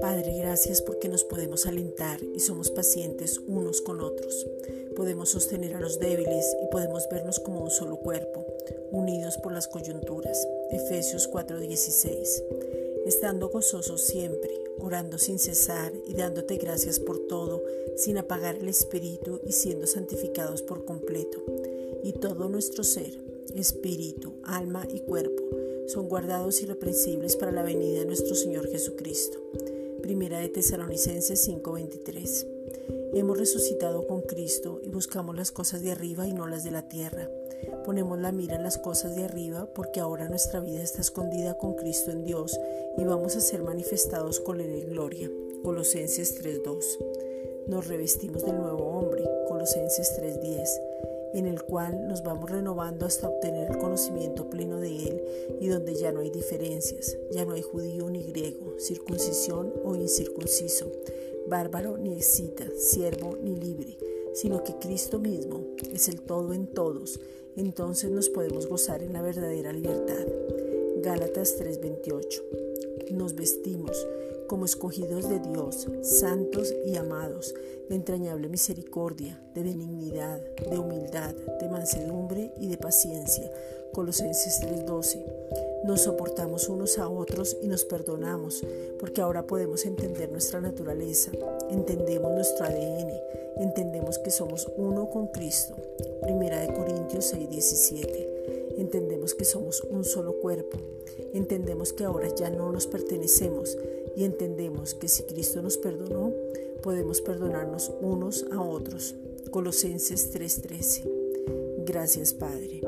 Padre, gracias porque nos podemos alentar y somos pacientes unos con otros. Podemos sostener a los débiles y podemos vernos como un solo cuerpo, unidos por las coyunturas. Efesios 4:16. Estando gozosos siempre, orando sin cesar y dándote gracias por todo, sin apagar el espíritu y siendo santificados por completo. Y todo nuestro ser, espíritu, alma y cuerpo, son guardados irreprensibles para la venida de nuestro Señor Jesucristo. Primera de Tesalonicenses 5:23. Hemos resucitado con Cristo y buscamos las cosas de arriba y no las de la tierra. Ponemos la mira en las cosas de arriba porque ahora nuestra vida está escondida con Cristo en Dios y vamos a ser manifestados con Él en gloria. Colosenses 3:2. Nos revestimos del nuevo hombre. Colosenses 3:10 en el cual nos vamos renovando hasta obtener el conocimiento pleno de Él y donde ya no hay diferencias, ya no hay judío ni griego, circuncisión o incircunciso, bárbaro ni escita, siervo ni libre, sino que Cristo mismo es el todo en todos, entonces nos podemos gozar en la verdadera libertad. Gálatas 3:28. Nos vestimos como escogidos de Dios, santos y amados, de entrañable misericordia, de benignidad, de humildad, de mansedumbre y de paciencia. Colosenses 3:12. Nos soportamos unos a otros y nos perdonamos, porque ahora podemos entender nuestra naturaleza, entendemos nuestro ADN, entendemos que somos uno con Cristo. Primera de Corintios 6:17. Entendemos que somos un solo cuerpo. Entendemos que ahora ya no nos pertenecemos y entendemos que si Cristo nos perdonó, podemos perdonarnos unos a otros. Colosenses 3:13. Gracias Padre.